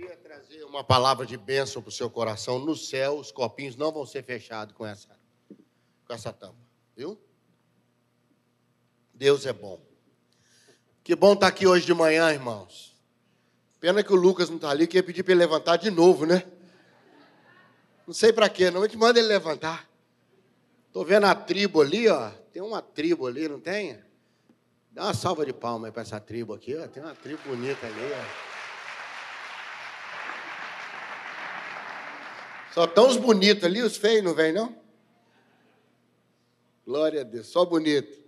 queria trazer uma palavra de bênção para o seu coração. No céu, os copinhos não vão ser fechados com essa, com essa tampa, viu? Deus é bom. Que bom estar aqui hoje de manhã, irmãos. Pena que o Lucas não está ali, que ia pedir para ele levantar de novo, né? Não sei para quê, não. A gente manda ele levantar. Estou vendo a tribo ali, ó. Tem uma tribo ali, não tem? Dá uma salva de palmas para essa tribo aqui, ó. Tem uma tribo bonita ali, ó. Só estão os bonitos ali, os feios não vêm, não? Glória a Deus, só bonito.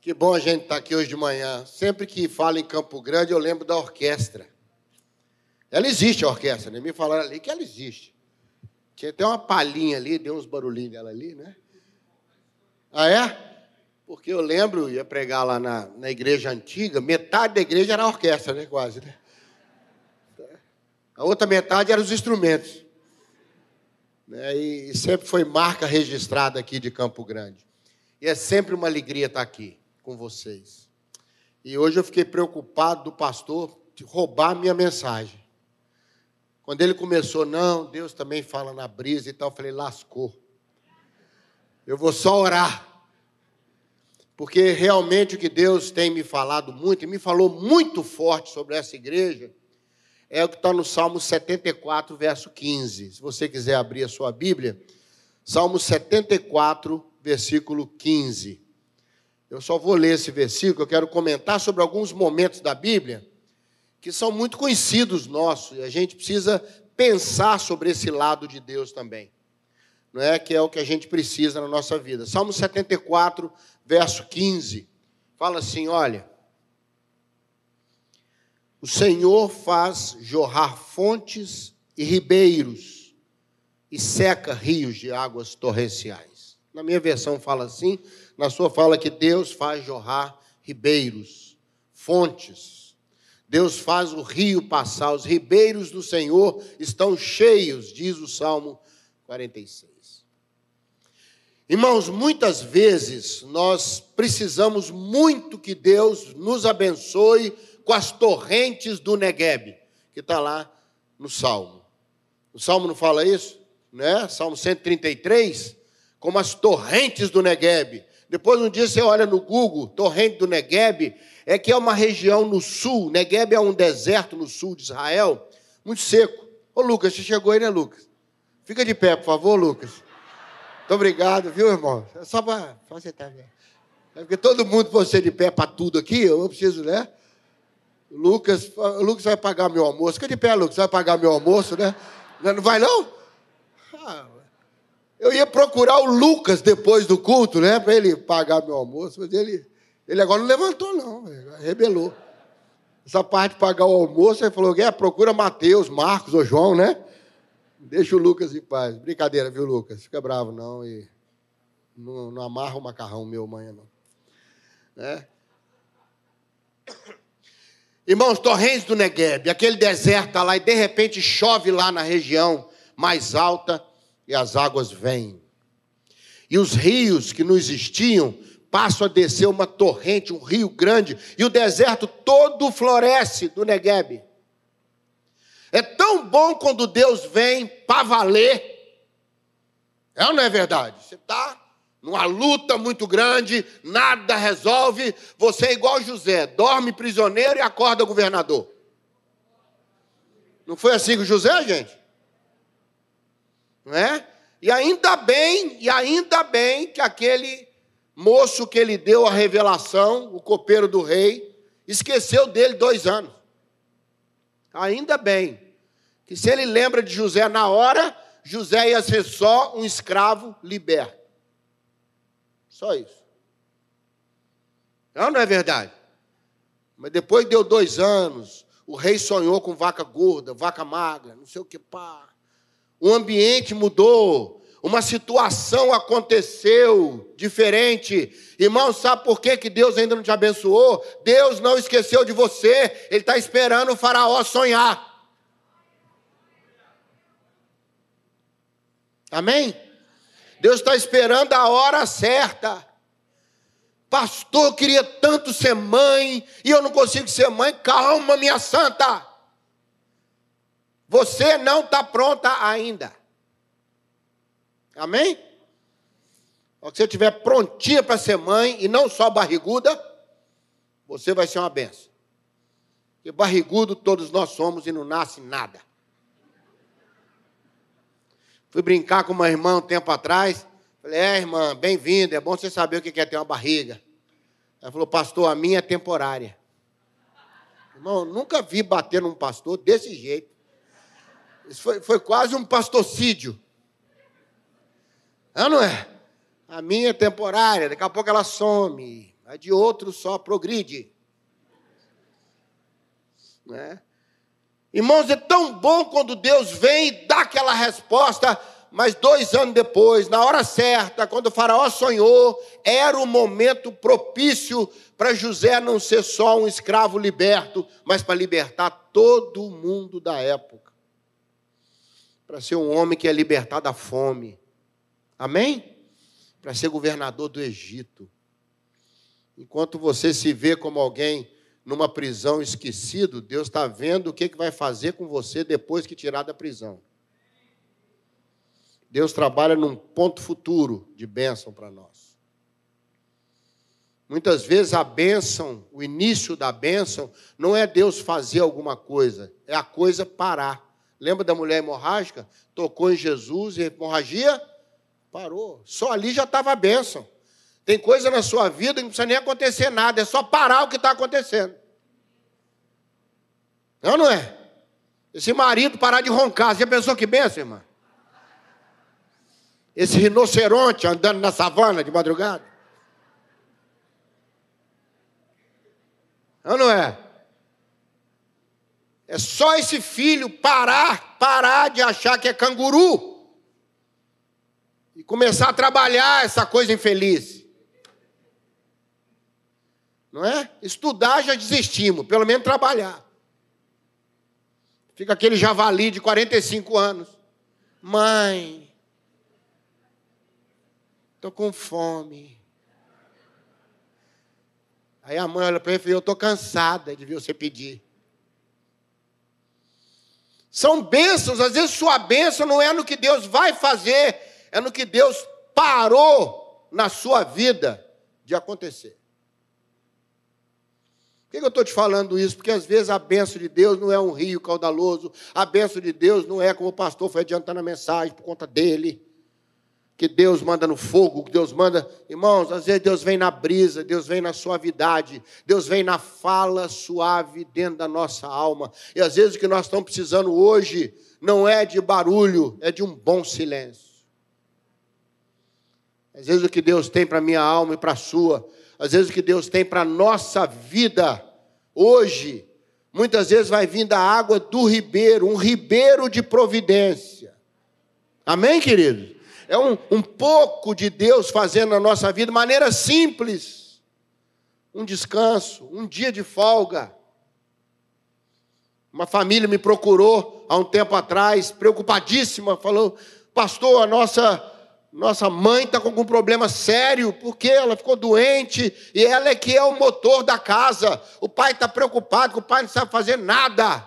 Que bom a gente estar tá aqui hoje de manhã. Sempre que falo em Campo Grande, eu lembro da orquestra. Ela existe, a orquestra, né? Me falaram ali que ela existe. Tinha até uma palhinha ali, deu uns barulhinhos dela ali, né? Ah, é? Porque eu lembro, ia pregar lá na, na igreja antiga, metade da igreja era a orquestra, né? Quase, né? A outra metade eram os instrumentos. Né? E, e sempre foi marca registrada aqui de Campo Grande. E é sempre uma alegria estar aqui com vocês. E hoje eu fiquei preocupado do pastor roubar a minha mensagem. Quando ele começou, não, Deus também fala na brisa e tal, eu falei, lascou. Eu vou só orar. Porque realmente o que Deus tem me falado muito, e me falou muito forte sobre essa igreja, é o que está no Salmo 74, verso 15. Se você quiser abrir a sua Bíblia, Salmo 74, versículo 15. Eu só vou ler esse versículo, eu quero comentar sobre alguns momentos da Bíblia que são muito conhecidos nossos, e a gente precisa pensar sobre esse lado de Deus também. Não é que é o que a gente precisa na nossa vida. Salmo 74, verso 15. Fala assim, olha: o Senhor faz jorrar fontes e ribeiros e seca rios de águas torrenciais. Na minha versão fala assim, na sua fala que Deus faz jorrar ribeiros, fontes. Deus faz o rio passar, os ribeiros do Senhor estão cheios, diz o Salmo 46. Irmãos, muitas vezes nós precisamos muito que Deus nos abençoe com as torrentes do Negueb, que está lá no Salmo. O Salmo não fala isso? Né? Salmo 133, como as torrentes do Negueb. Depois um dia você olha no Google, torrente do Negueb, é que é uma região no sul, Negueb é um deserto no sul de Israel, muito seco. Ô Lucas, você chegou aí, né, Lucas? Fica de pé, por favor, Lucas. Muito obrigado, viu, irmão? É só para você estar vendo. É porque todo mundo você de pé para tudo aqui, eu preciso, né? Lucas, Lucas vai pagar meu almoço. Fica de pé, Lucas, vai pagar meu almoço, né? Não vai não? Ah, eu ia procurar o Lucas depois do culto, né? Para ele pagar meu almoço, mas ele, ele agora não levantou, não, rebelou. Essa parte de pagar o almoço, ele falou: é, procura Mateus, Marcos ou João, né? Deixa o Lucas em paz. Brincadeira, viu, Lucas? Fica bravo, não. E não, não amarra o macarrão meu amanhã, não. Né? Irmãos, torrentes do Negueb, aquele deserto está lá e de repente chove lá na região mais alta e as águas vêm. E os rios que não existiam passam a descer uma torrente, um rio grande, e o deserto todo floresce do Negueb. É tão bom quando Deus vem para valer. É ou não é verdade? Você está numa luta muito grande, nada resolve, você é igual José, dorme prisioneiro e acorda governador. Não foi assim com José, gente? Não é? E ainda bem, e ainda bem que aquele moço que ele deu a revelação, o copeiro do rei, esqueceu dele dois anos. Ainda bem que se ele lembra de José na hora, José ia ser só um escravo liberto. Só isso. Não, não é verdade? Mas depois deu dois anos, o rei sonhou com vaca gorda, vaca magra, não sei o que, pá. O ambiente mudou, uma situação aconteceu diferente. Irmão, sabe por que, que Deus ainda não te abençoou? Deus não esqueceu de você, Ele está esperando o faraó sonhar. Amém? Deus está esperando a hora certa. Pastor, eu queria tanto ser mãe e eu não consigo ser mãe. Calma, minha santa. Você não está pronta ainda. Amém? Se você estiver prontinha para ser mãe e não só barriguda, você vai ser uma benção. Porque barrigudo todos nós somos e não nasce nada. Fui brincar com uma irmã um tempo atrás. Falei, é, irmã, bem-vinda, é bom você saber o que é ter uma barriga. Ela falou, pastor, a minha é temporária. Irmão, nunca vi bater num pastor desse jeito. Isso foi, foi quase um pastorcídio. É não é? A minha é temporária, daqui a pouco ela some. A de outro só progride. Né? Irmãos, é tão bom quando Deus vem e dá aquela resposta, mas dois anos depois, na hora certa, quando o Faraó sonhou, era o momento propício para José não ser só um escravo liberto, mas para libertar todo mundo da época. Para ser um homem que é libertar da fome. Amém? Para ser governador do Egito. Enquanto você se vê como alguém numa prisão esquecido, Deus está vendo o que, que vai fazer com você depois que tirar da prisão. Deus trabalha num ponto futuro de bênção para nós. Muitas vezes a bênção, o início da bênção, não é Deus fazer alguma coisa, é a coisa parar. Lembra da mulher hemorrágica? Tocou em Jesus e a hemorragia parou. Só ali já estava a bênção. Tem coisa na sua vida que não precisa nem acontecer nada, é só parar o que está acontecendo. Não, não é? Esse marido parar de roncar, você pensou que benção, irmã? Esse rinoceronte andando na savana de madrugada. Não, não é? É só esse filho parar, parar de achar que é canguru e começar a trabalhar essa coisa infeliz. Não é? Estudar já desistimos, pelo menos trabalhar. Fica aquele javali de 45 anos. Mãe, estou com fome. Aí a mãe olha para ele e fala, eu estou cansada de ver você pedir. São bênçãos, às vezes sua bênção não é no que Deus vai fazer, é no que Deus parou na sua vida de acontecer. Por que eu estou te falando isso? Porque às vezes a benção de Deus não é um rio caudaloso, a benção de Deus não é como o pastor foi adiantando a mensagem por conta dele, que Deus manda no fogo, que Deus manda. Irmãos, às vezes Deus vem na brisa, Deus vem na suavidade, Deus vem na fala suave dentro da nossa alma. E às vezes o que nós estamos precisando hoje não é de barulho, é de um bom silêncio. Às vezes o que Deus tem para a minha alma e para a sua às vezes o que Deus tem para a nossa vida hoje, muitas vezes vai vir da água do ribeiro, um ribeiro de providência. Amém, querido? É um, um pouco de Deus fazendo na nossa vida, de maneira simples. Um descanso, um dia de folga. Uma família me procurou há um tempo atrás, preocupadíssima, falou: Pastor, a nossa nossa mãe está com um problema sério, porque ela ficou doente e ela é que é o motor da casa. O pai está preocupado, que o pai não sabe fazer nada.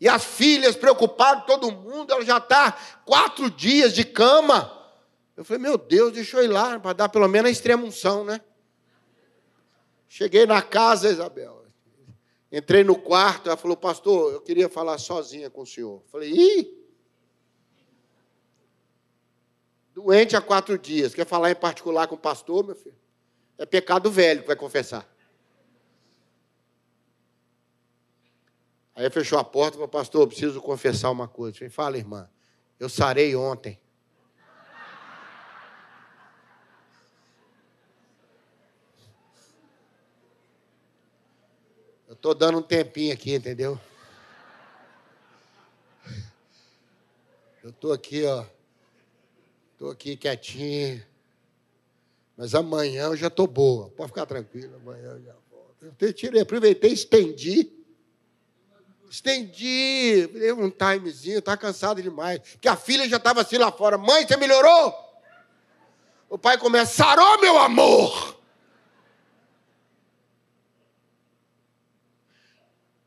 E as filhas preocupadas, todo mundo, ela já está quatro dias de cama. Eu falei, meu Deus, deixa eu ir lá, para dar pelo menos a extrema unção, né? Cheguei na casa, Isabel. Entrei no quarto, ela falou, pastor, eu queria falar sozinha com o senhor. Eu falei, ih! Doente há quatro dias, quer falar em particular com o pastor, meu filho? É pecado velho que vai confessar. Aí fechou a porta e falou, pastor, eu preciso confessar uma coisa. Eu falei, fala, irmã, eu sarei ontem. Eu estou dando um tempinho aqui, entendeu? Eu estou aqui, ó, Estou aqui quietinho. Mas amanhã eu já estou boa. Pode ficar tranquilo, amanhã eu já volto. Eu tirei, aproveitei, estendi. Estendi, dei um timezinho, está cansado demais. Porque a filha já estava assim lá fora. Mãe, você melhorou? O pai começa, sarou, meu amor.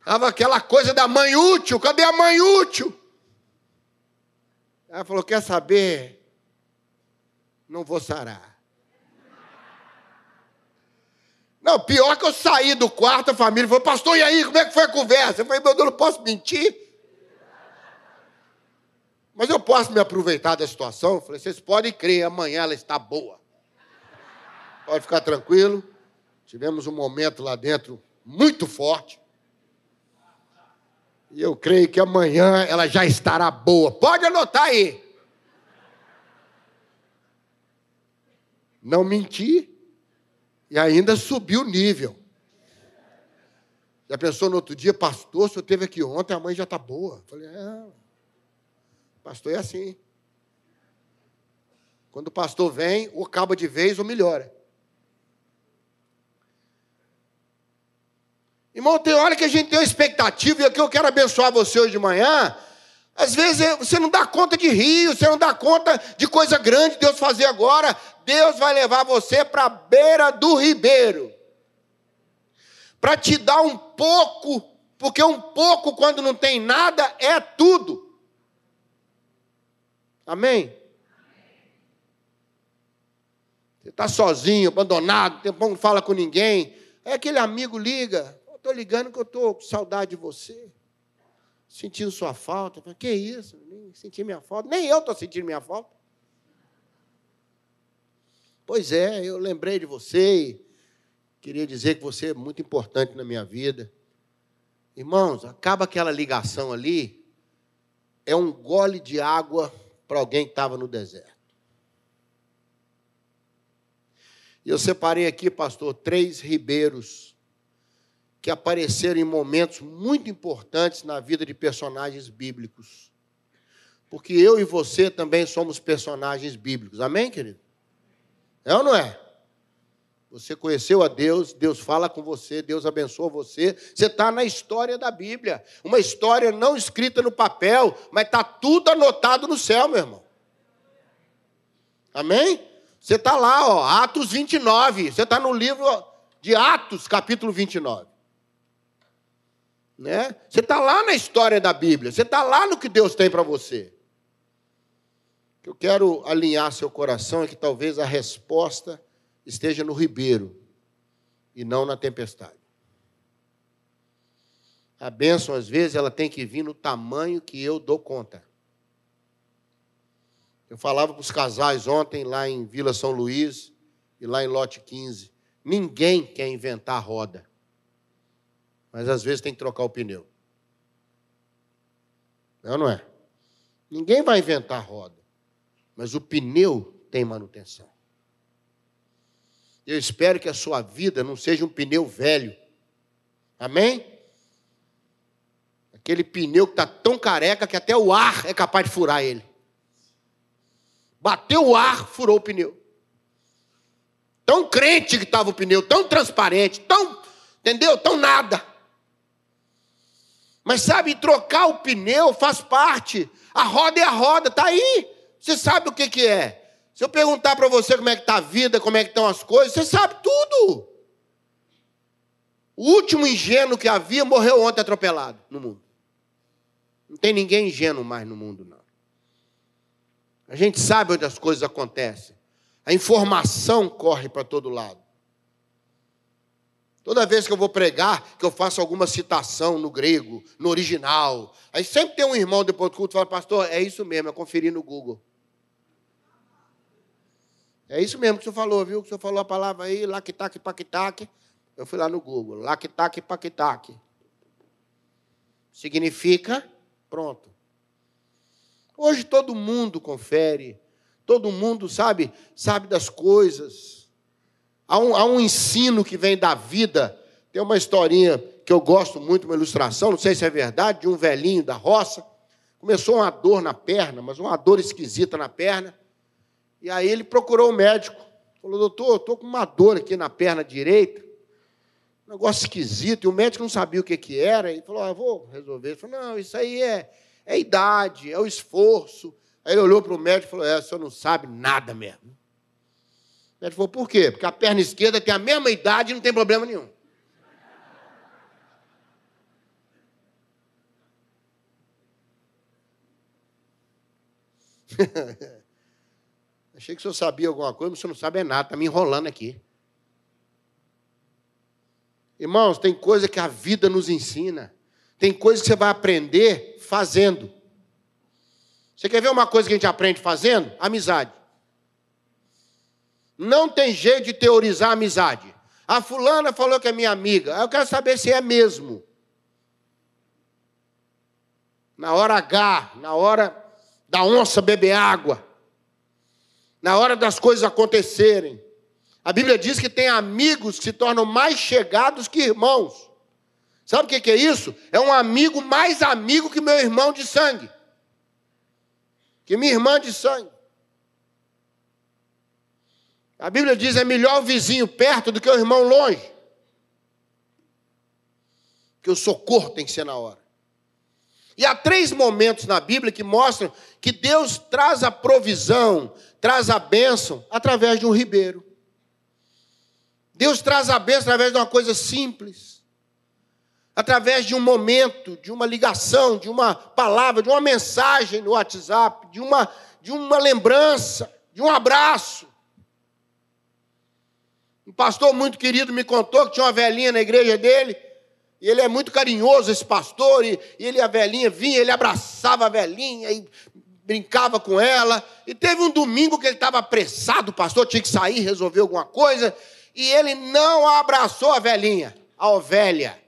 Tava aquela coisa da mãe útil, cadê a mãe útil? Ela falou: quer saber? Não vou sarar. Não, pior que eu saí do quarto, a família falou, pastor, e aí, como é que foi a conversa? Eu falei, meu Deus, não posso mentir. Mas eu posso me aproveitar da situação? Eu falei, vocês podem crer, amanhã ela está boa. Pode ficar tranquilo. Tivemos um momento lá dentro muito forte. E eu creio que amanhã ela já estará boa. Pode anotar aí. Não menti e ainda subiu o nível. Já pensou no outro dia, pastor, o senhor teve aqui ontem, a mãe já está boa. falei, é, pastor é assim. Quando o pastor vem, ou acaba de vez ou melhora. Irmão, tem hora que a gente tem uma expectativa, e aqui eu quero abençoar você hoje de manhã. Às vezes é, você não dá conta de rio, você não dá conta de coisa grande Deus fazer agora. Deus vai levar você para a beira do ribeiro. Para te dar um pouco, porque um pouco, quando não tem nada, é tudo. Amém? Você está sozinho, abandonado, tempão não fala com ninguém. É aquele amigo liga. Estou ligando que eu estou com saudade de você. Sentindo sua falta. Que isso? Nem senti minha falta. Nem eu estou sentindo minha falta. Pois é, eu lembrei de você e queria dizer que você é muito importante na minha vida. Irmãos, acaba aquela ligação ali, é um gole de água para alguém que estava no deserto. E eu separei aqui, pastor, três ribeiros que apareceram em momentos muito importantes na vida de personagens bíblicos. Porque eu e você também somos personagens bíblicos. Amém, querido? É ou não é? Você conheceu a Deus, Deus fala com você, Deus abençoa você. Você está na história da Bíblia. Uma história não escrita no papel, mas está tudo anotado no céu, meu irmão. Amém? Você está lá, ó, Atos 29. Você está no livro de Atos, capítulo 29. Né? Você está lá na história da Bíblia. Você está lá no que Deus tem para você que eu quero alinhar seu coração é que talvez a resposta esteja no ribeiro e não na tempestade. A bênção, às vezes, ela tem que vir no tamanho que eu dou conta. Eu falava para os casais ontem, lá em Vila São Luís e lá em Lote 15. Ninguém quer inventar roda. Mas às vezes tem que trocar o pneu. Não, é não é? Ninguém vai inventar roda mas o pneu tem manutenção. Eu espero que a sua vida não seja um pneu velho. Amém? Aquele pneu que está tão careca que até o ar é capaz de furar ele. Bateu o ar, furou o pneu. Tão crente que estava o pneu, tão transparente, tão, entendeu? Tão nada. Mas sabe, trocar o pneu faz parte. A roda é a roda, está aí. Você sabe o que, que é. Se eu perguntar para você como é que está a vida, como é que estão as coisas, você sabe tudo. O último ingênuo que havia morreu ontem atropelado no mundo. Não tem ninguém ingênuo mais no mundo, não. A gente sabe onde as coisas acontecem. A informação corre para todo lado. Toda vez que eu vou pregar, que eu faço alguma citação no grego, no original, aí sempre tem um irmão depois do culto que fala, pastor, é isso mesmo, eu conferi no Google. É isso mesmo que o senhor falou, viu? Que o senhor falou a palavra aí, lactac, pactac. Eu fui lá no Google, lactac, pactac. Significa pronto. Hoje todo mundo confere, todo mundo sabe, sabe das coisas. Há um, há um ensino que vem da vida. Tem uma historinha que eu gosto muito, uma ilustração, não sei se é verdade, de um velhinho da roça. Começou uma dor na perna, mas uma dor esquisita na perna. E aí ele procurou o médico. Falou, doutor, eu estou com uma dor aqui na perna direita. Um negócio esquisito. E o médico não sabia o que, que era. E falou, ah, vou resolver. Ele falou, não, isso aí é, é idade, é o esforço. Aí ele olhou para o médico e falou, é, o senhor não sabe nada mesmo. O médico falou, por quê? Porque a perna esquerda tem a mesma idade e não tem problema nenhum. Achei que o senhor sabia alguma coisa, mas o senhor não sabe é nada, está me enrolando aqui. Irmãos, tem coisa que a vida nos ensina, tem coisa que você vai aprender fazendo. Você quer ver uma coisa que a gente aprende fazendo? Amizade. Não tem jeito de teorizar amizade. A fulana falou que é minha amiga. Eu quero saber se é mesmo. Na hora H, na hora da onça beber água, na hora das coisas acontecerem. A Bíblia diz que tem amigos que se tornam mais chegados que irmãos. Sabe o que é isso? É um amigo mais amigo que meu irmão de sangue, que minha irmã de sangue. A Bíblia diz: é melhor o vizinho perto do que o irmão longe. Que o socorro tem que ser na hora. E há três momentos na Bíblia que mostram que Deus traz a provisão, traz a bênção através de um ribeiro. Deus traz a bênção através de uma coisa simples, através de um momento, de uma ligação, de uma palavra, de uma mensagem no WhatsApp, de uma, de uma lembrança, de um abraço. Um pastor muito querido me contou que tinha uma velhinha na igreja dele, e ele é muito carinhoso, esse pastor, e, e ele, a velhinha, vinha, ele abraçava a velhinha e brincava com ela. E teve um domingo que ele estava apressado, o pastor tinha que sair, resolver alguma coisa, e ele não abraçou a velhinha, a ovelha.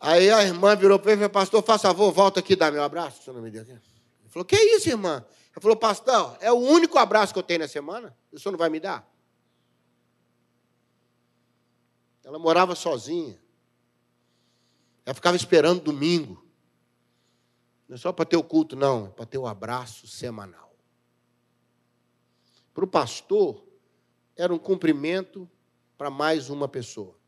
Aí a irmã virou para ele e falou, pastor, faça favor, volta aqui dá meu abraço, não me deu. Ele falou, que isso, irmã? Ele falou, pastor, é o único abraço que eu tenho na semana, o senhor não vai me dar? Ela morava sozinha. Ela ficava esperando domingo. Não é só para ter o culto, não, é para ter o abraço semanal. Para o pastor, era um cumprimento para mais uma pessoa.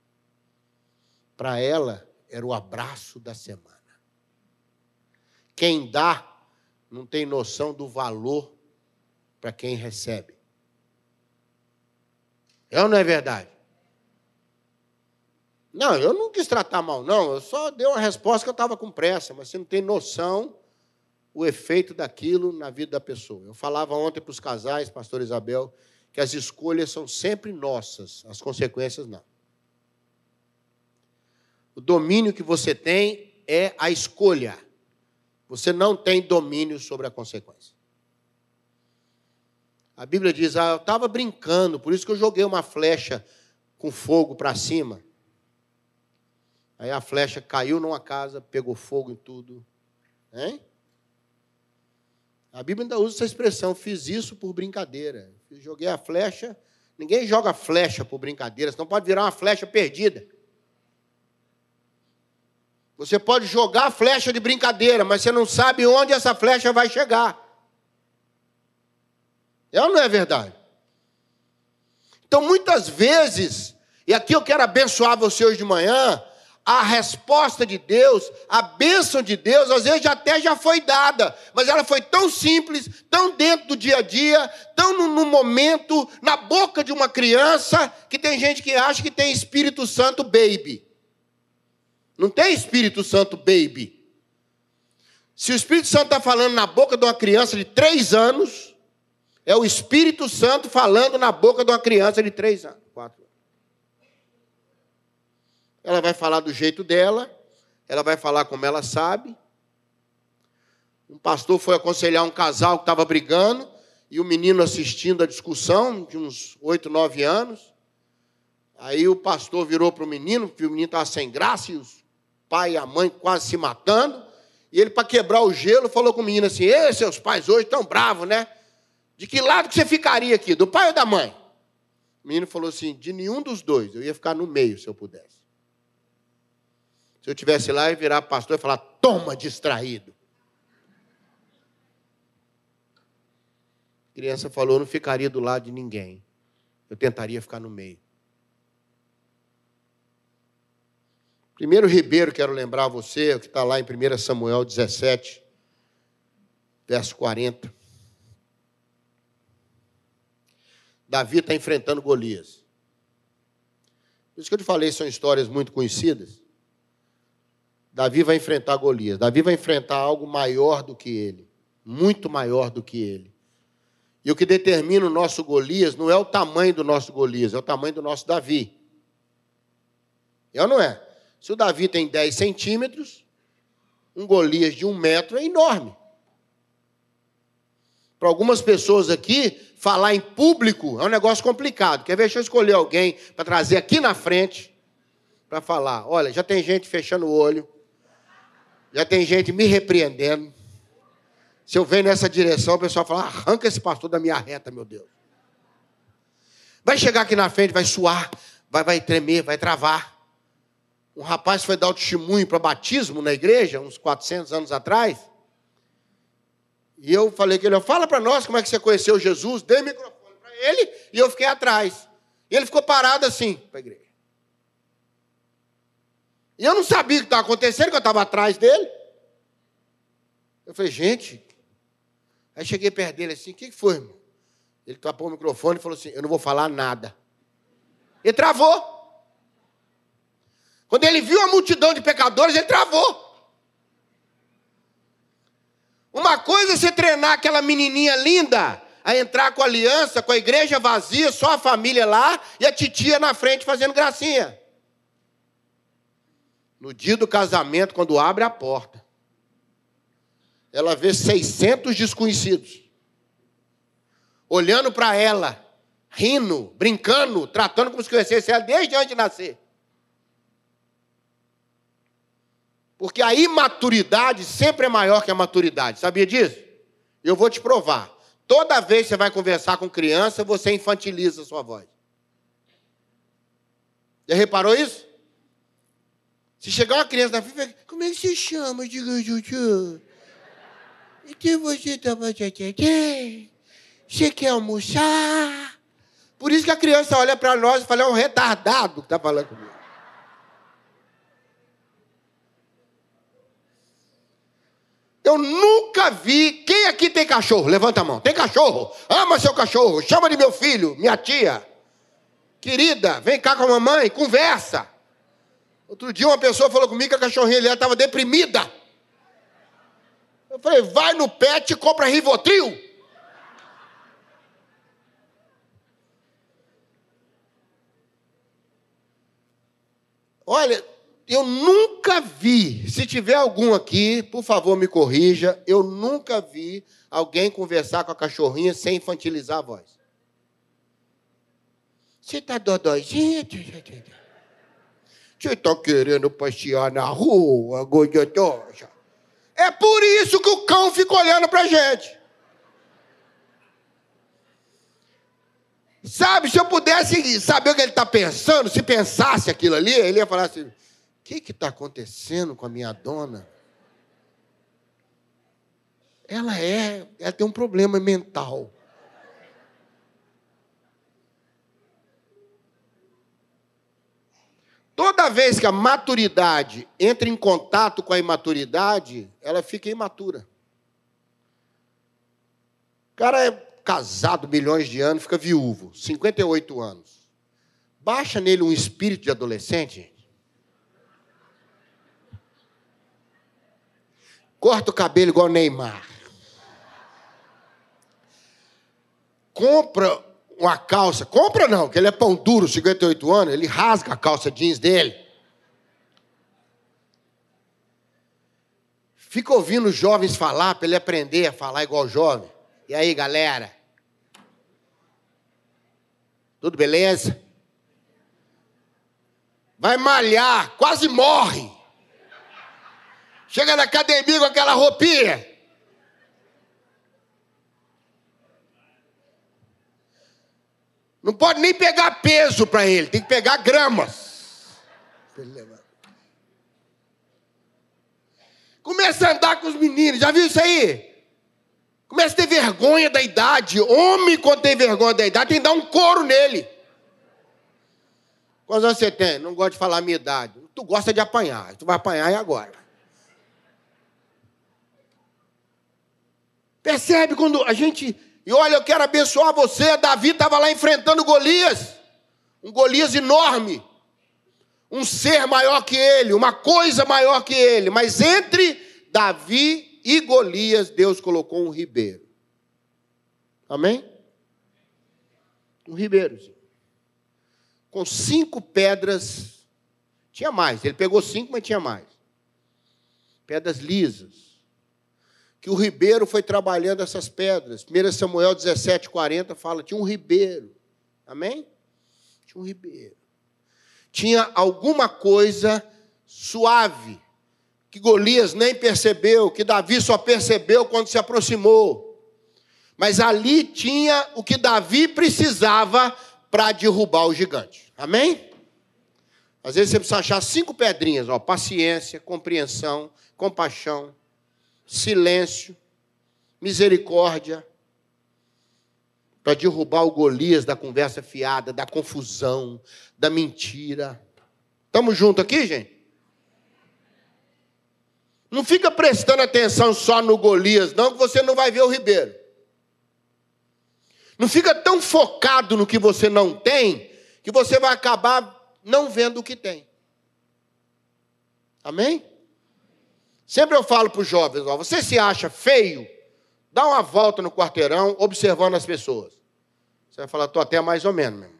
Para ela, era o abraço da semana. Quem dá não tem noção do valor para quem recebe. É ou não é verdade? Não, eu não quis tratar mal, não. Eu só dei uma resposta que eu estava com pressa, mas você não tem noção o efeito daquilo na vida da pessoa. Eu falava ontem para os casais, pastor Isabel, que as escolhas são sempre nossas, as consequências não. O domínio que você tem é a escolha. Você não tem domínio sobre a consequência. A Bíblia diz: ah, eu estava brincando, por isso que eu joguei uma flecha com fogo para cima. Aí a flecha caiu numa casa, pegou fogo em tudo. Hein? A Bíblia ainda usa essa expressão, fiz isso por brincadeira. Joguei a flecha. Ninguém joga flecha por brincadeira, senão pode virar uma flecha perdida. Você pode jogar a flecha de brincadeira, mas você não sabe onde essa flecha vai chegar. É ou não é verdade? Então, muitas vezes, e aqui eu quero abençoar você hoje de manhã, a resposta de Deus, a bênção de Deus, às vezes até já foi dada, mas ela foi tão simples, tão dentro do dia a dia, tão no, no, momento, na boca de uma criança, que tem gente que acha que tem Espírito Santo baby. Não tem Espírito Santo baby. Se o Espírito Santo está falando na boca de uma criança de três anos, é o Espírito Santo falando na boca de uma criança de três anos, quatro ela vai falar do jeito dela, ela vai falar como ela sabe. Um pastor foi aconselhar um casal que estava brigando, e o menino assistindo a discussão, de uns oito, nove anos. Aí o pastor virou para o menino, porque o menino estava sem graça, e o pai e a mãe quase se matando. E ele, para quebrar o gelo, falou com o menino assim: Ei, seus pais hoje estão bravos, né? De que lado que você ficaria aqui, do pai ou da mãe? O menino falou assim: De nenhum dos dois, eu ia ficar no meio se eu pudesse. Se eu tivesse lá e virar pastor e falar: toma distraído. A criança falou: não ficaria do lado de ninguém. Eu tentaria ficar no meio. Primeiro ribeiro, quero lembrar você, que está lá em 1 Samuel 17, verso 40. Davi está enfrentando Golias. Por isso que eu te falei, são histórias muito conhecidas. Davi vai enfrentar Golias. Davi vai enfrentar algo maior do que ele, muito maior do que ele. E o que determina o nosso Golias não é o tamanho do nosso Golias, é o tamanho do nosso Davi. É ou não é? Se o Davi tem 10 centímetros, um Golias de um metro é enorme. Para algumas pessoas aqui, falar em público é um negócio complicado. Quer ver? Deixa eu escolher alguém para trazer aqui na frente para falar. Olha, já tem gente fechando o olho, já tem gente me repreendendo. Se eu venho nessa direção, o pessoal fala: arranca esse pastor da minha reta, meu Deus. Vai chegar aqui na frente, vai suar, vai, vai tremer, vai travar. Um rapaz foi dar o testemunho para batismo na igreja, uns 400 anos atrás. E eu falei que ele, fala para nós como é que você conheceu Jesus, dei o microfone para ele e eu fiquei atrás. E ele ficou parado assim para a igreja. E eu não sabia o que estava acontecendo, que eu estava atrás dele. Eu falei, gente, Aí cheguei perto dele assim, o que foi, irmão? Ele tapou o microfone e falou assim, eu não vou falar nada. Ele travou. Quando ele viu a multidão de pecadores, ele travou. Uma coisa é você treinar aquela menininha linda a entrar com a aliança, com a igreja vazia, só a família lá e a titia na frente fazendo gracinha. No dia do casamento, quando abre a porta, ela vê 600 desconhecidos olhando para ela, rindo, brincando, tratando como se conhecesse ela desde antes de nascer. Porque a imaturidade sempre é maior que a maturidade. Sabia disso? Eu vou te provar. Toda vez que você vai conversar com criança, você infantiliza a sua voz. Já reparou isso? Se chegar uma criança na frente, como é que se chama? Diga, Juju. O que você está fazendo? Você quer almoçar? Por isso que a criança olha para nós e fala, é um retardado que está falando comigo. Eu nunca vi. Quem aqui tem cachorro? Levanta a mão. Tem cachorro? Ama seu cachorro. Chama de meu filho, minha tia. Querida, vem cá com a mamãe, conversa. Outro dia uma pessoa falou comigo que a cachorrinha dela estava deprimida. Eu falei, vai no pet e compra Rivotril. Olha, eu nunca vi, se tiver algum aqui, por favor me corrija, eu nunca vi alguém conversar com a cachorrinha sem infantilizar a voz. Você está dodózinho? Você está querendo passear na rua, gostosa? É por isso que o cão fica olhando para a gente. Sabe, se eu pudesse saber o que ele está pensando, se pensasse aquilo ali, ele ia falar assim: que está acontecendo com a minha dona? Ela é, ela tem um problema mental. Toda vez que a maturidade entra em contato com a imaturidade, ela fica imatura. O cara é casado milhões de anos, fica viúvo, 58 anos. Baixa nele um espírito de adolescente. Corta o cabelo igual Neymar. Compra uma calça. Compra não, que ele é pão duro, 58 anos, ele rasga a calça jeans dele. Fica ouvindo os jovens falar para ele aprender a falar igual jovem. E aí, galera? Tudo beleza? Vai malhar, quase morre. Chega na academia com aquela roupinha. Não pode nem pegar peso para ele, tem que pegar gramas. Começa a andar com os meninos, já viu isso aí? Começa a ter vergonha da idade. Homem, quando tem vergonha da idade, tem que dar um couro nele. Quantos anos você tem? Não gosto de falar a minha idade. Tu gosta de apanhar. Tu vai apanhar e agora? Percebe quando a gente e olha, eu quero abençoar você. Davi estava lá enfrentando Golias, um Golias enorme, um ser maior que ele, uma coisa maior que ele, mas entre Davi e Golias, Deus colocou um ribeiro. Amém? Um ribeiro. Com cinco pedras. Tinha mais. Ele pegou cinco, mas tinha mais. Pedras lisas. Que o ribeiro foi trabalhando essas pedras. 1 Samuel 17, 40 fala: tinha um ribeiro. Amém? Tinha um ribeiro tinha alguma coisa suave, que Golias nem percebeu, que Davi só percebeu quando se aproximou. Mas ali tinha o que Davi precisava para derrubar o gigante. Amém? Às vezes você precisa achar cinco pedrinhas, ó, paciência, compreensão, compaixão, silêncio, misericórdia, para derrubar o Golias da conversa fiada, da confusão, da mentira. Estamos juntos aqui, gente? Não fica prestando atenção só no Golias, não, que você não vai ver o Ribeiro. Não fica tão focado no que você não tem, que você vai acabar não vendo o que tem. Amém? Sempre eu falo para os jovens: ó, você se acha feio? Dá uma volta no quarteirão observando as pessoas. Você vai falar, estou até mais ou menos mesmo.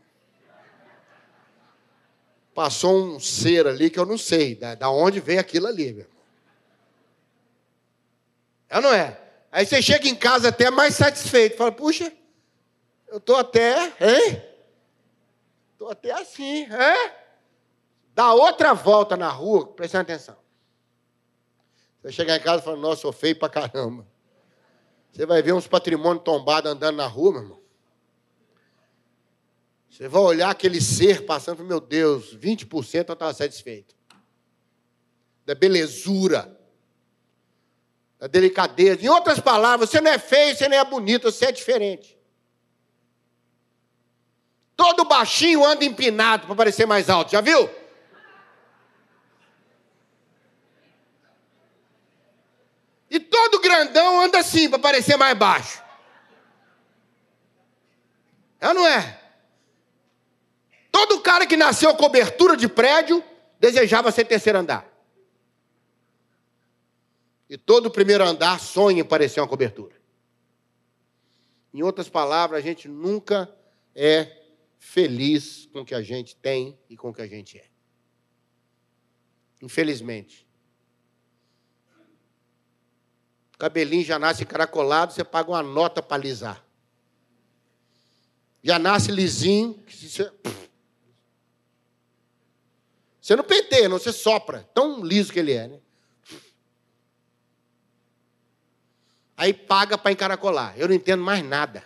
Passou um ser ali que eu não sei, da, da onde veio aquilo ali, meu irmão. É ou não é? Aí você chega em casa até mais satisfeito. Fala, puxa, eu estou até, hein? Estou até assim, é? Dá outra volta na rua, prestando atenção. Você chegar em casa e falar, nossa, sou feio pra caramba. Você vai ver uns patrimônios tombados andando na rua, meu irmão. Você vai olhar aquele ser passando meu Deus, 20% eu estava satisfeito. Da belezura, da delicadeza. Em outras palavras, você não é feio, você não é bonito, você é diferente. Todo baixinho anda empinado para parecer mais alto, já viu? E todo grandão anda assim para parecer mais baixo. É ou não é? Todo cara que nasceu cobertura de prédio desejava ser terceiro andar. E todo primeiro andar sonha em parecer uma cobertura. Em outras palavras, a gente nunca é feliz com o que a gente tem e com o que a gente é. Infelizmente. O cabelinho já nasce caracolado, você paga uma nota para alisar. Já nasce lisinho, você... você não penteia, não, você sopra. Tão liso que ele é, né? Aí paga para encaracolar. Eu não entendo mais nada.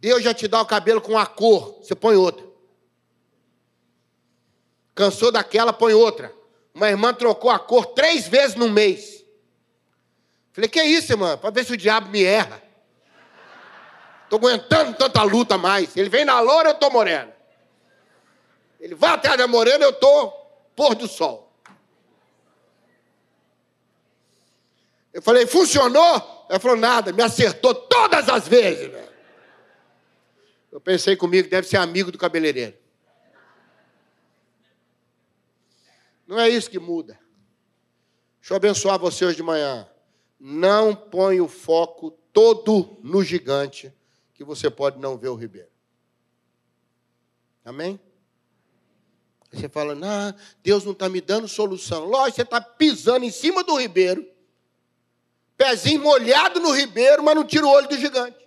Deus já te dá o cabelo com a cor, você põe outra. Cansou daquela, põe outra. Uma irmã trocou a cor três vezes no mês. Falei, que isso, irmã? Para ver se o diabo me erra. Estou aguentando tanta luta mais. Ele vem na loura, eu estou moreno. Ele vai atrás da morena, eu estou pôr do sol. Eu falei, funcionou? Ela falou, nada, me acertou todas as vezes. Velho. Eu pensei comigo, deve ser amigo do cabeleireiro. Não é isso que muda. Deixa eu abençoar você hoje de manhã. Não põe o foco todo no gigante, que você pode não ver o ribeiro. Amém? Você fala, não, Deus não está me dando solução. Lógico, você está pisando em cima do ribeiro, pezinho molhado no ribeiro, mas não tira o olho do gigante.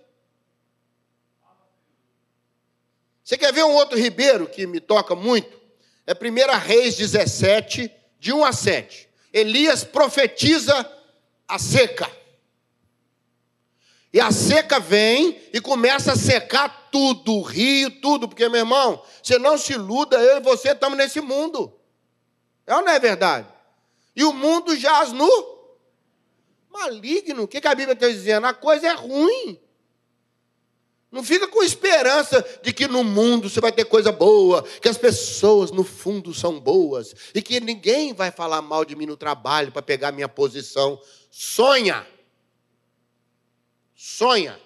Você quer ver um outro ribeiro que me toca muito? É 1 Reis 17, de 1 a 7. Elias profetiza a seca. E a seca vem e começa a secar tudo, o rio, tudo, porque, meu irmão, você não se iluda, eu e você estamos nesse mundo. É ou não é verdade? E o mundo jaz no maligno. O que a Bíblia está dizendo? A coisa é ruim. Não fica com esperança de que no mundo você vai ter coisa boa, que as pessoas no fundo são boas e que ninguém vai falar mal de mim no trabalho para pegar minha posição. Sonha. Sonha.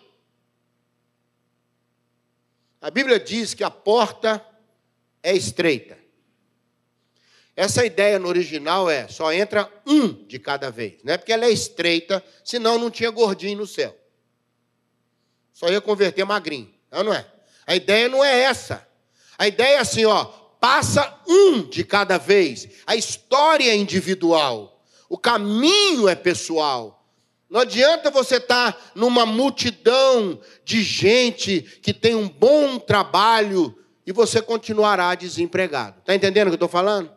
A Bíblia diz que a porta é estreita. Essa ideia no original é só entra um de cada vez, não é porque ela é estreita, senão não tinha gordinho no céu. Só ia converter magrinho, não é? A ideia não é essa. A ideia é assim, ó, passa um de cada vez. A história é individual, o caminho é pessoal. Não adianta você estar tá numa multidão de gente que tem um bom trabalho e você continuará desempregado. Está entendendo o que eu estou falando?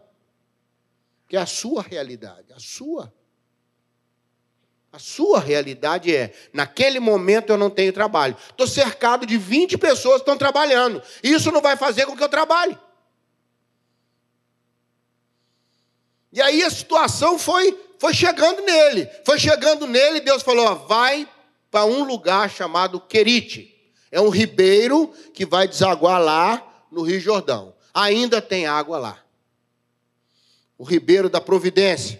Que é a sua realidade, a sua. A sua realidade é, naquele momento eu não tenho trabalho. Estou cercado de 20 pessoas que estão trabalhando. Isso não vai fazer com que eu trabalhe. E aí a situação foi, foi chegando nele. Foi chegando nele, Deus falou: ó, vai para um lugar chamado Querite. É um ribeiro que vai desaguar lá no Rio Jordão. Ainda tem água lá o ribeiro da providência.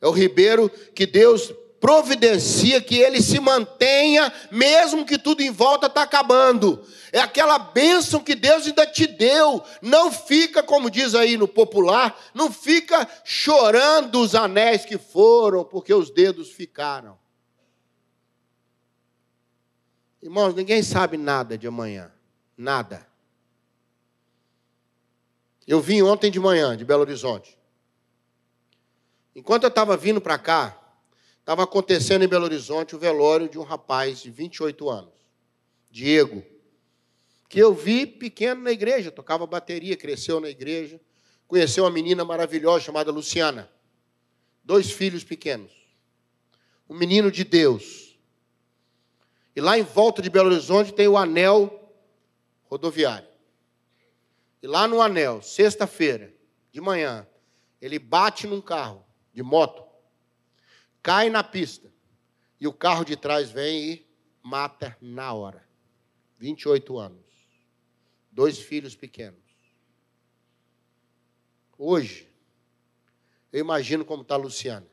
É o ribeiro que Deus providencia que ele se mantenha, mesmo que tudo em volta está acabando. É aquela bênção que Deus ainda te deu. Não fica, como diz aí no popular, não fica chorando os anéis que foram, porque os dedos ficaram. Irmãos, ninguém sabe nada de amanhã. Nada. Eu vim ontem de manhã, de Belo Horizonte. Enquanto eu estava vindo para cá, estava acontecendo em Belo Horizonte o velório de um rapaz de 28 anos, Diego, que eu vi pequeno na igreja, tocava bateria, cresceu na igreja, conheceu uma menina maravilhosa chamada Luciana, dois filhos pequenos, um menino de Deus. E lá em volta de Belo Horizonte tem o anel rodoviário. E lá no anel, sexta-feira, de manhã, ele bate num carro de moto, cai na pista e o carro de trás vem e mata na hora. 28 anos. Dois filhos pequenos. Hoje, eu imagino como está a Luciana.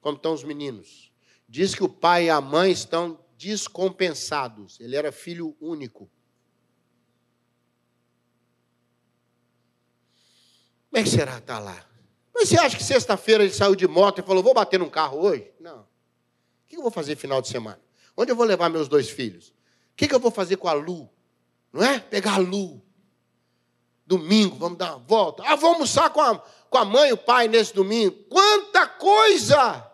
Como estão os meninos. Diz que o pai e a mãe estão descompensados. Ele era filho único. Como é que será estar tá lá? Mas você acha que sexta-feira ele saiu de moto e falou: vou bater num carro hoje? Não. O que eu vou fazer final de semana? Onde eu vou levar meus dois filhos? O que eu vou fazer com a Lu? Não é? Pegar a Lu. Domingo, vamos dar uma volta. Ah, vamos almoçar com a, com a mãe e o pai nesse domingo. Quanta coisa!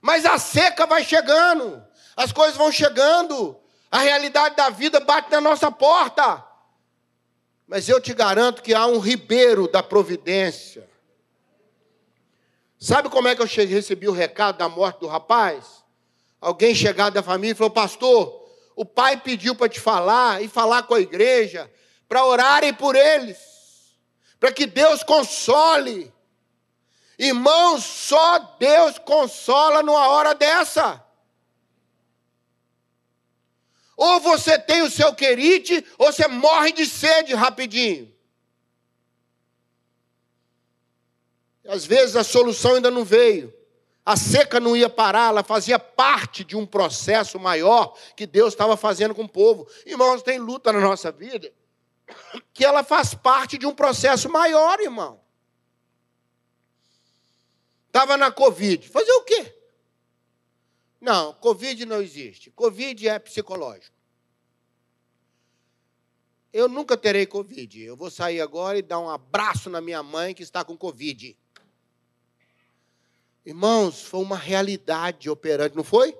Mas a seca vai chegando, as coisas vão chegando, a realidade da vida bate na nossa porta. Mas eu te garanto que há um ribeiro da providência Sabe como é que eu cheguei, recebi o recado da morte do rapaz? Alguém chegado da família falou: Pastor, o pai pediu para te falar e falar com a igreja, para orarem por eles, para que Deus console. Irmãos, só Deus consola numa hora dessa. Ou você tem o seu querite, ou você morre de sede rapidinho. Às vezes a solução ainda não veio. A seca não ia parar, ela fazia parte de um processo maior que Deus estava fazendo com o povo. Irmãos, tem luta na nossa vida que ela faz parte de um processo maior, irmão. Estava na Covid. Fazer o quê? Não, Covid não existe. Covid é psicológico. Eu nunca terei Covid. Eu vou sair agora e dar um abraço na minha mãe que está com Covid. Irmãos, foi uma realidade operante, não foi?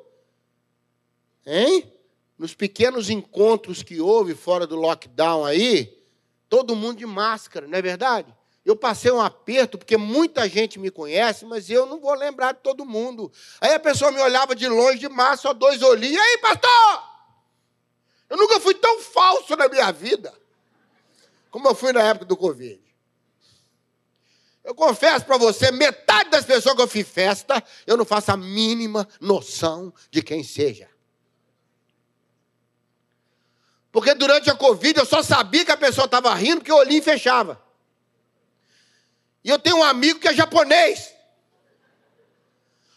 Hein? Nos pequenos encontros que houve fora do lockdown aí, todo mundo de máscara, não é verdade? Eu passei um aperto, porque muita gente me conhece, mas eu não vou lembrar de todo mundo. Aí a pessoa me olhava de longe, de máscara, só dois olhinhos. E aí, pastor? Eu nunca fui tão falso na minha vida como eu fui na época do Covid. Eu confesso para você, metade das pessoas que eu fiz festa, eu não faço a mínima noção de quem seja. Porque durante a Covid eu só sabia que a pessoa estava rindo porque o olhinho fechava. E eu tenho um amigo que é japonês.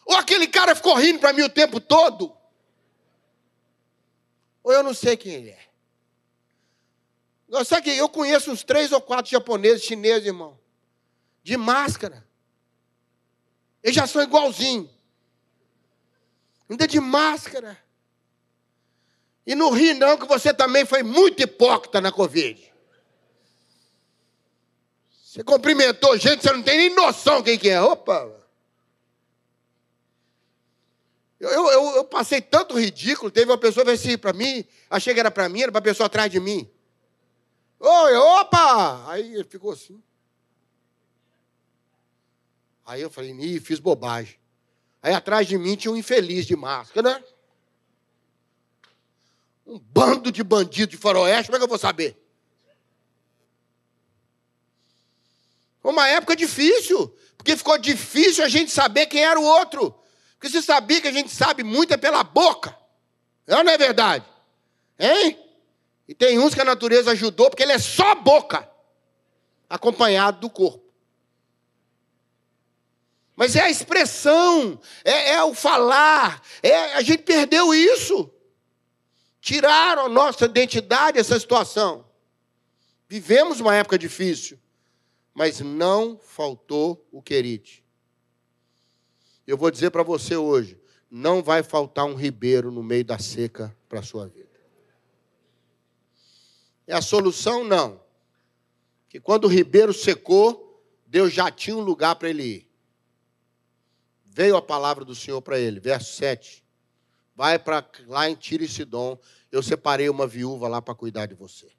Ou aquele cara ficou rindo para mim o tempo todo. Ou eu não sei quem ele é. Sabe que eu conheço uns três ou quatro japoneses, chineses, irmão, de máscara. Eles já são igualzinhos. Ainda de máscara. E não ri não, que você também foi muito hipócrita na Covid. Você cumprimentou gente, você não tem nem noção quem que é. Opa! Eu, eu, eu passei tanto ridículo, teve uma pessoa que assim para mim, achei que era para mim, era para a pessoa atrás de mim. Oi, opa! Aí ele ficou assim. Aí eu falei, ih, fiz bobagem. Aí atrás de mim tinha um infeliz de máscara, né? Um bando de bandidos de faroeste, como é que eu vou saber? Foi uma época difícil, porque ficou difícil a gente saber quem era o outro. Porque você sabia que a gente sabe muito é pela boca. Não, não é verdade? Hein? E tem uns que a natureza ajudou porque ele é só boca, acompanhado do corpo. Mas é a expressão, é, é o falar, é, a gente perdeu isso. Tiraram a nossa identidade essa situação. Vivemos uma época difícil, mas não faltou o querite. Eu vou dizer para você hoje: não vai faltar um ribeiro no meio da seca para a sua vida. É a solução? Não. Que quando o ribeiro secou, Deus já tinha um lugar para ele ir. Veio a palavra do Senhor para ele, verso 7. Vai para lá em Tiro e Sidom, eu separei uma viúva lá para cuidar de você.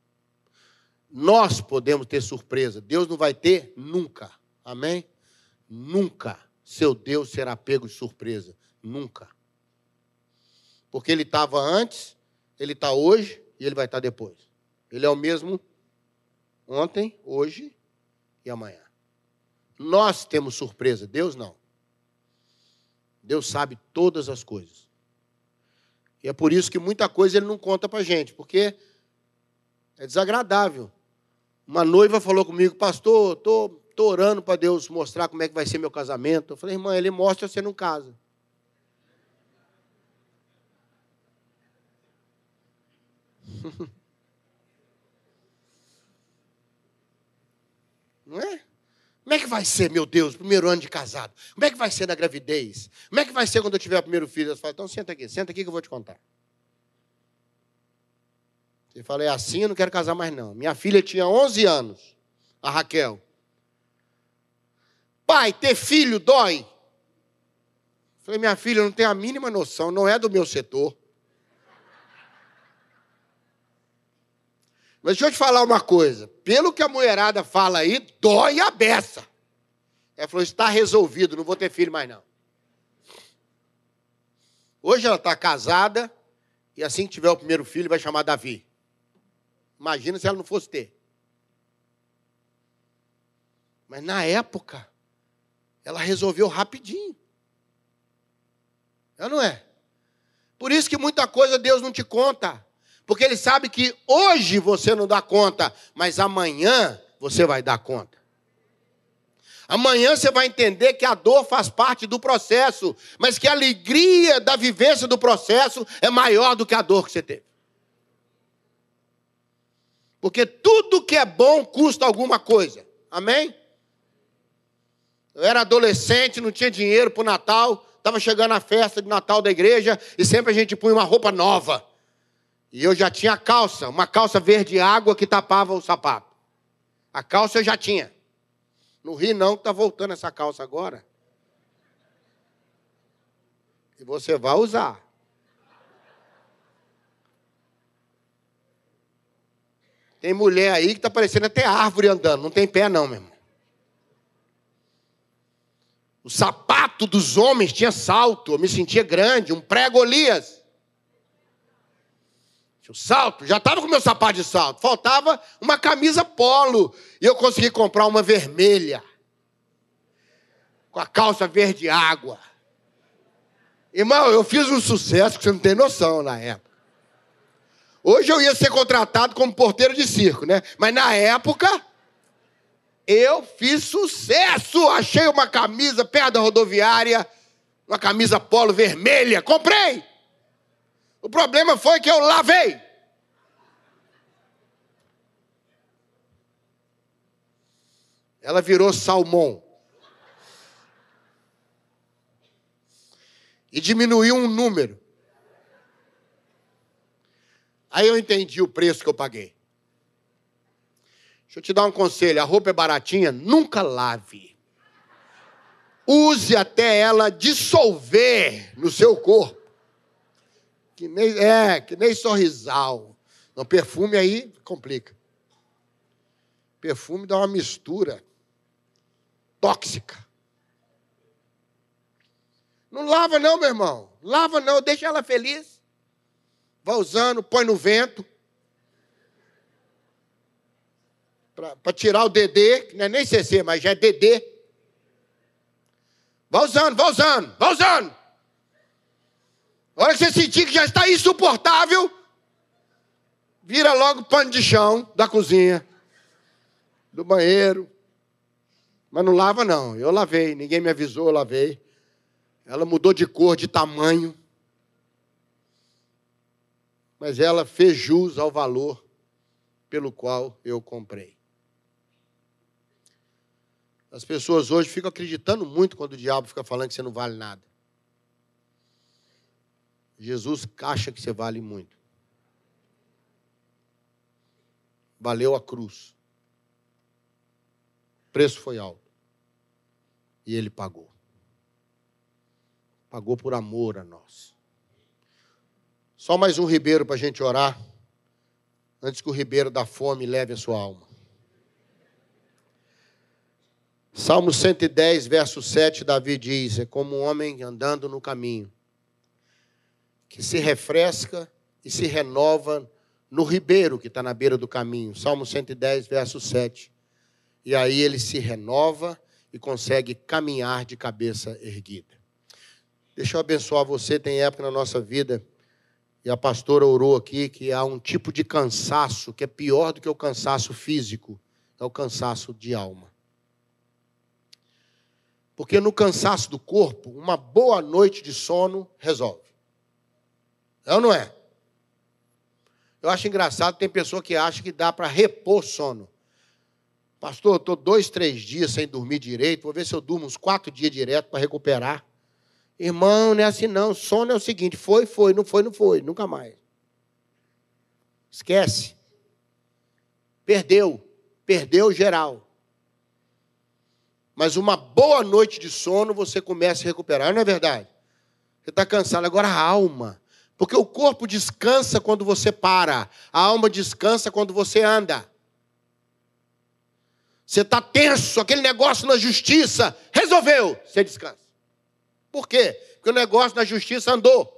Nós podemos ter surpresa, Deus não vai ter nunca. Amém? Nunca seu Deus será pego de surpresa. Nunca. Porque ele estava antes, ele está hoje e ele vai estar tá depois. Ele é o mesmo ontem, hoje e amanhã. Nós temos surpresa, Deus não. Deus sabe todas as coisas. E é por isso que muita coisa ele não conta para gente, porque é desagradável. Uma noiva falou comigo, pastor, estou Estou orando para Deus mostrar como é que vai ser meu casamento. Eu falei, irmã, ele mostra, você não casa. Não é? Como é que vai ser, meu Deus, primeiro ano de casado? Como é que vai ser na gravidez? Como é que vai ser quando eu tiver o primeiro filho? Eu falo, então senta aqui, senta aqui que eu vou te contar. Você fala, é assim, eu não quero casar mais não. Minha filha tinha 11 anos, a Raquel. Pai, ter filho dói. Falei, minha filha, não tem a mínima noção, não é do meu setor. Mas deixa eu te falar uma coisa. Pelo que a mulherada fala aí, dói a beça. Ela falou: está resolvido, não vou ter filho mais não. Hoje ela está casada e assim que tiver o primeiro filho vai chamar Davi. Imagina se ela não fosse ter. Mas na época, ela resolveu rapidinho. É não é? Por isso que muita coisa Deus não te conta. Porque Ele sabe que hoje você não dá conta, mas amanhã você vai dar conta. Amanhã você vai entender que a dor faz parte do processo, mas que a alegria da vivência do processo é maior do que a dor que você teve. Porque tudo que é bom custa alguma coisa. Amém? Eu era adolescente, não tinha dinheiro para o Natal, estava chegando a festa de Natal da igreja e sempre a gente punha uma roupa nova. E eu já tinha calça, uma calça verde água que tapava o sapato. A calça eu já tinha. No Rio não, está voltando essa calça agora. E você vai usar. Tem mulher aí que está parecendo até árvore andando, não tem pé não, meu irmão. O sapato dos homens tinha salto, eu me sentia grande, um pré-Golias. O salto, já estava com meu sapato de salto, faltava uma camisa polo. E eu consegui comprar uma vermelha, com a calça verde água. Irmão, eu fiz um sucesso que você não tem noção na época. Hoje eu ia ser contratado como porteiro de circo, né? Mas na época, eu fiz sucesso. Achei uma camisa perto da rodoviária, uma camisa polo vermelha. Comprei. O problema foi que eu lavei. Ela virou salmão. E diminuiu um número. Aí eu entendi o preço que eu paguei. Deixa eu te dar um conselho: a roupa é baratinha, nunca lave. Use até ela dissolver no seu corpo. Que nem, é, que nem sorrisal. Não, perfume aí complica. Perfume dá uma mistura tóxica. Não lava não, meu irmão. Lava não, deixa ela feliz. Vai usando, põe no vento. Para tirar o DD, que não é nem CC, mas já é DD. Vai usando, vai usando, vai usando. A hora que você sentir que já está insuportável, vira logo pano de chão da cozinha, do banheiro. Mas não lava, não. Eu lavei, ninguém me avisou, eu lavei. Ela mudou de cor, de tamanho. Mas ela fez jus ao valor pelo qual eu comprei. As pessoas hoje ficam acreditando muito quando o diabo fica falando que você não vale nada. Jesus acha que você vale muito. Valeu a cruz. O preço foi alto. E ele pagou. Pagou por amor a nós. Só mais um ribeiro para a gente orar, antes que o ribeiro da fome leve a sua alma. Salmo 110, verso 7, Davi diz: É como um homem andando no caminho, que se refresca e se renova no ribeiro que está na beira do caminho. Salmo 110, verso 7. E aí ele se renova e consegue caminhar de cabeça erguida. Deixa eu abençoar você. Tem época na nossa vida, e a pastora orou aqui, que há um tipo de cansaço que é pior do que o cansaço físico, é o cansaço de alma. Porque no cansaço do corpo, uma boa noite de sono resolve. É ou não é? Eu acho engraçado, tem pessoa que acha que dá para repor sono. Pastor, eu estou dois, três dias sem dormir direito, vou ver se eu durmo uns quatro dias direto para recuperar. Irmão, não é assim não. Sono é o seguinte: foi, foi, não foi, não foi, nunca mais. Esquece. Perdeu. Perdeu geral. Mas uma boa noite de sono você começa a recuperar, não é verdade? Você está cansado. Agora a alma. Porque o corpo descansa quando você para, a alma descansa quando você anda. Você está tenso, aquele negócio na justiça, resolveu, você descansa. Por quê? Porque o negócio na justiça andou.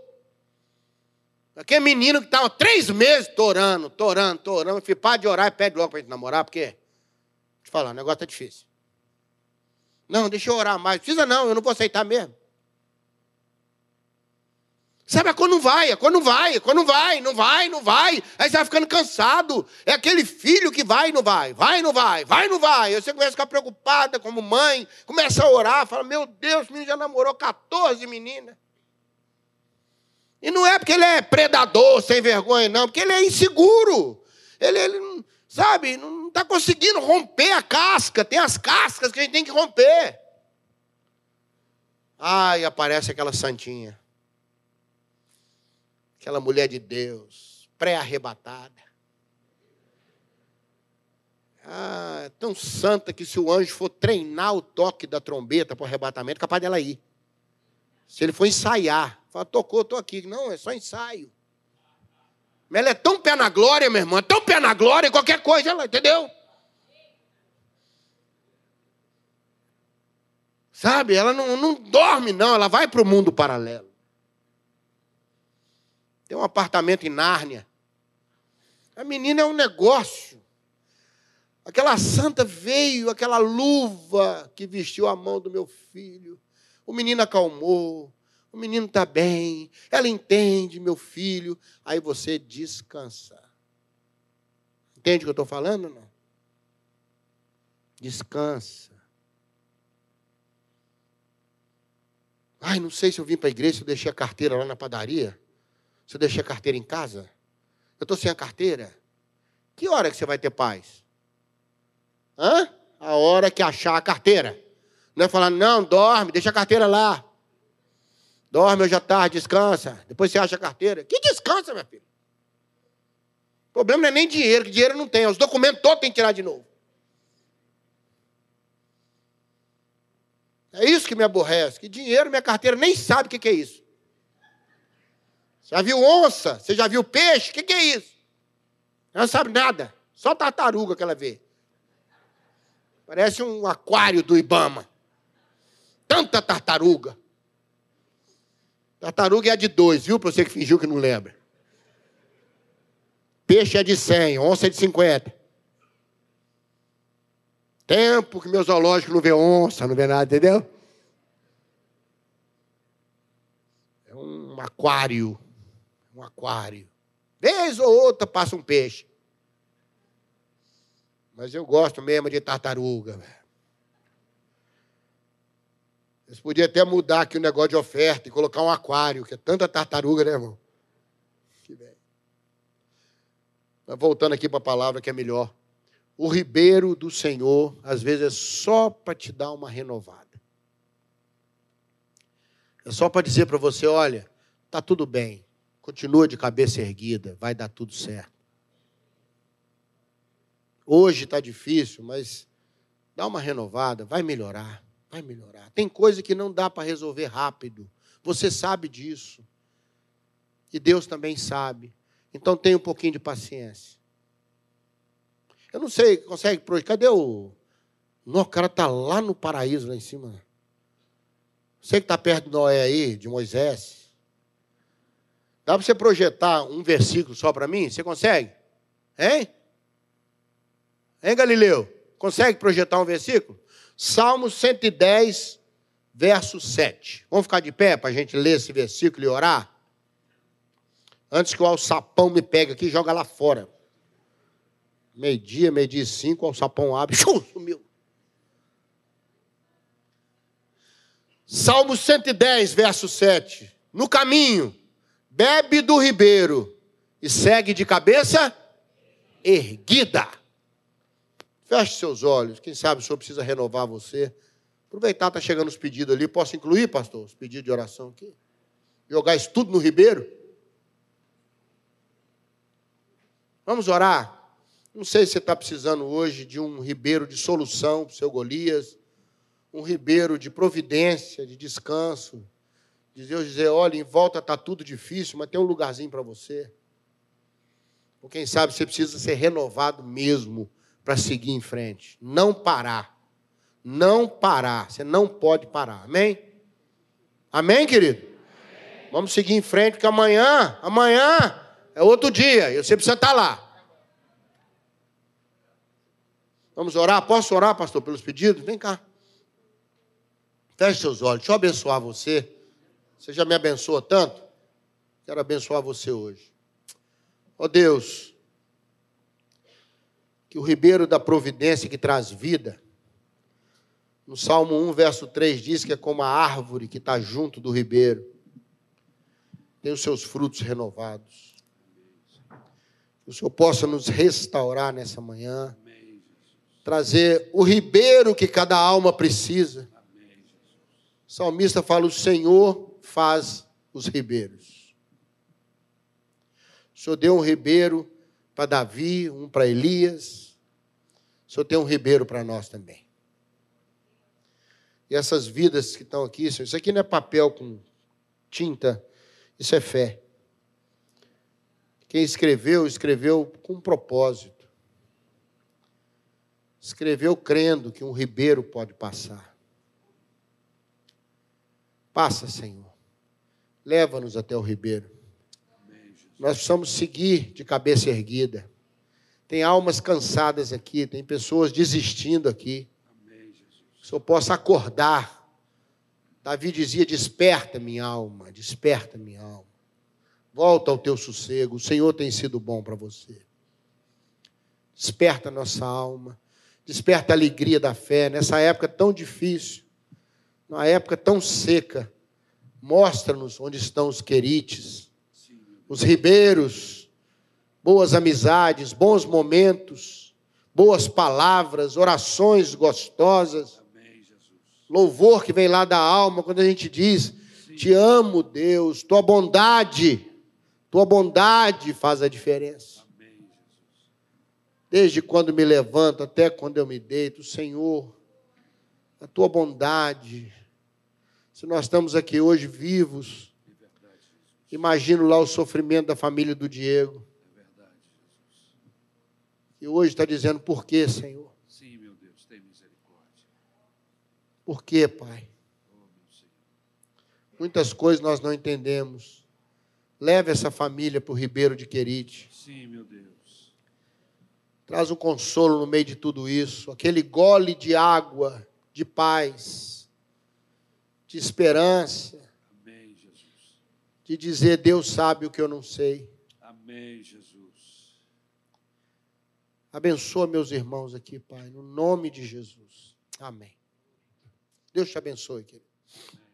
Aquele menino que estava três meses torando, torando, torando, fui para de orar e pede logo para gente namorar, porque, deixa eu te falar, o negócio está difícil. Não, deixa eu orar mais. Precisa não, eu não vou aceitar mesmo. Sabe, a quando vai, a quando vai, a quando vai, não vai, não vai. Aí você vai ficando cansado. É aquele filho que vai não vai, vai não vai, vai não vai. Aí você começa a ficar preocupada como mãe, começa a orar, fala, meu Deus, o menino já namorou 14 meninas. E não é porque ele é predador, sem vergonha, não, porque ele é inseguro. Ele, ele sabe, não está conseguindo romper a casca. Tem as cascas que a gente tem que romper. Ai, aparece aquela santinha. Aquela mulher de Deus, pré-arrebatada. Ah, tão santa que se o anjo for treinar o toque da trombeta para o arrebatamento, é capaz dela ir. Se ele for ensaiar, fala, tocou, estou aqui. Não, é só ensaio. Mas ela é tão pé na glória, meu irmão, é tão pé na glória, qualquer coisa, ela, entendeu? Sabe, ela não, não dorme, não, ela vai para o mundo paralelo. Tem um apartamento em Nárnia. A menina é um negócio. Aquela santa veio, aquela luva que vestiu a mão do meu filho. O menino acalmou, o menino está bem, ela entende, meu filho. Aí você descansa. Entende o que eu estou falando? Não? Descansa. Ai, não sei se eu vim para a igreja, se eu deixei a carteira lá na padaria. Se eu deixei a carteira em casa. Eu estou sem a carteira. Que hora que você vai ter paz? Hã? A hora que achar a carteira. Não é falar, não, dorme, deixa a carteira lá. Dorme hoje à tarde, descansa. Depois você acha a carteira. Que descansa, meu filho? O problema não é nem dinheiro, que dinheiro não tem. Os documentos todos tem que tirar de novo. É isso que me aborrece. Que dinheiro, minha carteira nem sabe o que é isso. Você já viu onça? Você já viu peixe? O que é isso? Ela não sabe nada. Só tartaruga que ela vê. Parece um aquário do Ibama. Tanta tartaruga. Tartaruga é de dois, viu? Para você que fingiu que não lembra. Peixe é de 100, onça é de 50. Tempo que meu zoológico não vê onça, não vê nada, entendeu? É um aquário. Um aquário. Vez ou outra passa um peixe. Mas eu gosto mesmo de tartaruga. Eles podiam até mudar aqui o negócio de oferta e colocar um aquário, que é tanta tartaruga, né, irmão? Mas voltando aqui para a palavra que é melhor. O ribeiro do Senhor, às vezes, é só para te dar uma renovada. É só para dizer para você: olha, está tudo bem, continua de cabeça erguida, vai dar tudo certo. Hoje está difícil, mas dá uma renovada, vai melhorar. Vai melhorar. Tem coisa que não dá para resolver rápido. Você sabe disso. E Deus também sabe. Então tenha um pouquinho de paciência. Eu não sei, consegue projetar? Cadê o. Não, o cara está lá no paraíso, lá em cima. Você que está perto de Noé aí, de Moisés. Dá para você projetar um versículo só para mim? Você consegue? Hein? Hein, Galileu? Consegue projetar um versículo? Salmo 110, verso 7. Vamos ficar de pé para a gente ler esse versículo e orar? Antes que o alçapão me pegue aqui, joga lá fora. Meio-dia, meio-dia e cinco, o alçapão abre, sumiu. Salmo 110, verso 7. No caminho, bebe do ribeiro e segue de cabeça erguida. Feche seus olhos. Quem sabe o senhor precisa renovar você. Aproveitar, está chegando os pedidos ali. Posso incluir, pastor, os pedidos de oração aqui? Jogar isso tudo no ribeiro? Vamos orar? Não sei se você está precisando hoje de um ribeiro de solução para o seu Golias, um ribeiro de providência, de descanso. De Deus dizer, olha, em volta está tudo difícil, mas tem um lugarzinho para você. Ou quem sabe você precisa ser renovado mesmo para seguir em frente. Não parar. Não parar. Você não pode parar. Amém? Amém, querido? Amém. Vamos seguir em frente, porque amanhã, amanhã é outro dia. E você precisa estar lá. Vamos orar? Posso orar, pastor, pelos pedidos? Vem cá. Feche seus olhos. Deixa eu abençoar você. Você já me abençoa tanto? Quero abençoar você hoje. Ó oh, Deus, que o ribeiro da providência que traz vida, no Salmo 1, verso 3, diz que é como a árvore que está junto do ribeiro, tem os seus frutos renovados. Que o Senhor possa nos restaurar nessa manhã, trazer o ribeiro que cada alma precisa. O salmista fala: O Senhor faz os ribeiros. O Senhor deu um ribeiro para Davi, um para Elias. O Senhor tem um ribeiro para nós também. E essas vidas que estão aqui, isso aqui não é papel com tinta, isso é fé. Quem escreveu, escreveu com um propósito. Escreveu crendo que um ribeiro pode passar. Passa, Senhor. Leva-nos até o ribeiro. Nós precisamos seguir de cabeça erguida. Tem almas cansadas aqui, tem pessoas desistindo aqui. Que o Senhor possa acordar. Davi dizia: Desperta minha alma, desperta minha alma. Volta ao teu sossego. O Senhor tem sido bom para você. Desperta nossa alma. Desperta a alegria da fé nessa época tão difícil, numa época tão seca. Mostra-nos onde estão os querites os ribeiros, boas amizades, bons momentos, boas palavras, orações gostosas, louvor que vem lá da alma, quando a gente diz: Te amo, Deus, tua bondade, tua bondade faz a diferença. Desde quando me levanto até quando eu me deito, Senhor, a tua bondade. Se nós estamos aqui hoje vivos, imagino lá o sofrimento da família do Diego. É verdade, Jesus. E hoje está dizendo por quê, Senhor? Sim, meu Deus, tem misericórdia. Por quê, Pai? Muitas coisas nós não entendemos. Leve essa família para o Ribeiro de Querite. Sim, meu Deus. Traz um consolo no meio de tudo isso. Aquele gole de água, de paz, de esperança, Amém, Jesus. de dizer: Deus sabe o que eu não sei. Amém, Jesus. Abençoa meus irmãos aqui, Pai, no nome de Jesus. Amém. Deus te abençoe, querido. Amém.